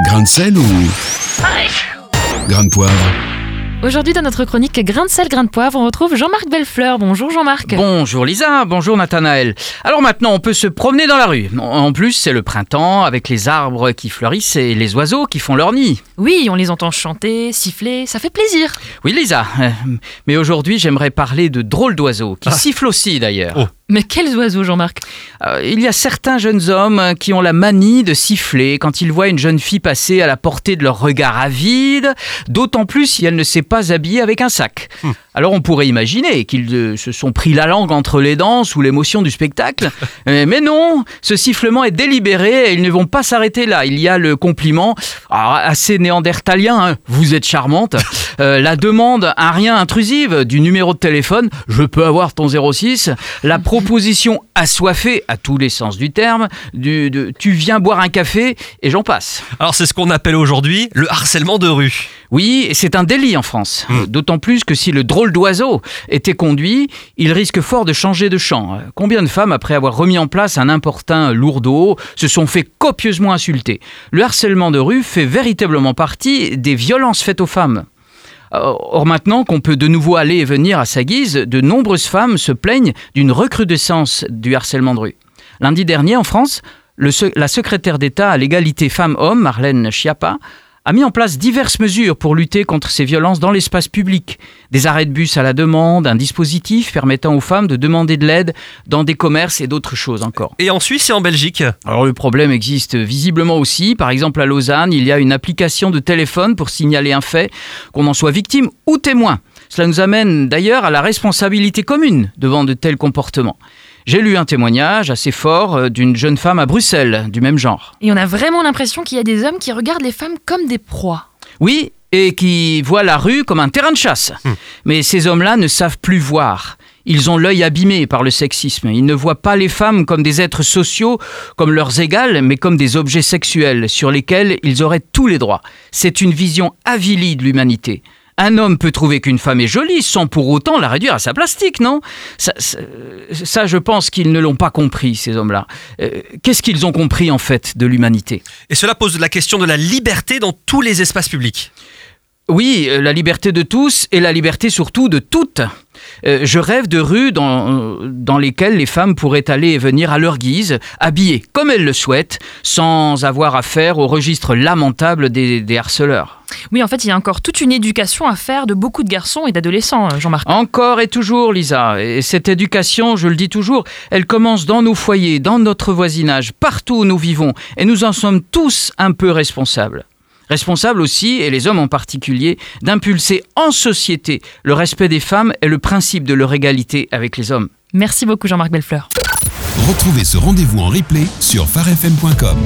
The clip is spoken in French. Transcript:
Grain de sel ou grain de poivre Aujourd'hui, dans notre chronique Grain de sel, grain de poivre, on retrouve Jean-Marc Bellefleur. Bonjour Jean-Marc. Bonjour Lisa, bonjour Nathanaël. Alors maintenant, on peut se promener dans la rue. En plus, c'est le printemps avec les arbres qui fleurissent et les oiseaux qui font leur nid. Oui, on les entend chanter, siffler, ça fait plaisir. Oui Lisa, euh, mais aujourd'hui, j'aimerais parler de drôles d'oiseaux qui sifflent aussi d'ailleurs. Oh. Mais quels oiseaux, Jean-Marc Euh, il y a certains jeunes hommes qui ont la manie de siffler quand ils voient une jeune fille passer à la portée de leur regard avide, d'autant plus si elle ne s'est pas habillée avec un sac. Alors on pourrait imaginer qu'ils euh, se sont pris la langue entre les dents sous l'émotion du spectacle. Euh, Mais non, ce sifflement est délibéré et ils ne vont pas s'arrêter là. Il y a le compliment, alors, assez néandertalien, hein, vous êtes charmante, Euh, la demande un rien intrusive du numéro de téléphone, je peux avoir ton 06, la proposition assoiffée à tous les sens du terme, du, de, tu viens boire un café et j'en passe. Alors c'est ce qu'on appelle aujourd'hui le harcèlement de rue. Oui, c'est un délit en France. Euh, D'autant plus que si le drôle d'oiseau était conduit, il risque fort de changer de champ. Combien de femmes, après avoir remis en place un importun lourdeau, se sont fait copieusement insulter? Le harcèlement de rue fait véritablement partie des violences faites aux femmes. Or maintenant qu'on peut de nouveau aller et venir à sa guise, de nombreuses femmes se plaignent d'une recrudescence du harcèlement de rue. Lundi dernier, en France, la secrétaire d'État à l'égalité femmes-hommes, Marlène Schiappa, a mis en place diverses mesures pour lutter contre ces violences dans l'espace public. Des arrêts de bus à la demande, un dispositif permettant aux femmes de demander de l'aide dans des commerces et d'autres choses encore. Et en Suisse et en Belgique Alors le problème existe visiblement aussi. Par exemple à Lausanne, il y a une application de téléphone pour signaler un fait, qu'on en soit victime ou témoin. Cela nous amène d'ailleurs à la responsabilité commune devant de tels comportements. J'ai lu un témoignage assez fort euh, d'une jeune femme à Bruxelles du même genre. Et on a vraiment l'impression qu'il y a des hommes qui regardent les femmes comme des proies. Oui, et qui voient la rue comme un terrain de chasse. Mais ces hommes-là ne savent plus voir. Ils ont l'œil abîmé par le sexisme. Ils ne voient pas les femmes comme des êtres sociaux, comme leurs égales, mais comme des objets sexuels sur lesquels ils auraient tous les droits. C'est une vision avilie de l'humanité. Un homme peut trouver qu'une femme est jolie sans pour autant la réduire à sa plastique, non? Ça, ça, ça, je pense qu'ils ne l'ont pas compris, ces hommes-là. Euh, Qu'est-ce qu'ils ont compris, en fait, de l'humanité? Et cela pose la question de la liberté dans tous les espaces publics. Oui, euh, la liberté de tous et la liberté surtout de toutes. Euh, je rêve de rues dans, dans lesquelles les femmes pourraient aller et venir à leur guise, habillées comme elles le souhaitent, sans avoir affaire au registre lamentable des, des harceleurs. Oui, en fait, il y a encore toute une éducation à faire de beaucoup de garçons et d'adolescents, euh, Jean-Marc. Encore et toujours, Lisa. Et cette éducation, je le dis toujours, elle commence dans nos foyers, dans notre voisinage, partout où nous vivons. Et nous en sommes tous un peu responsables. Responsables aussi, et les hommes en particulier, d'impulser en société le respect des femmes et le principe de leur égalité avec les hommes. Merci beaucoup, Jean-Marc Bellefleur. Retrouvez ce rendez-vous en replay sur farfm.com.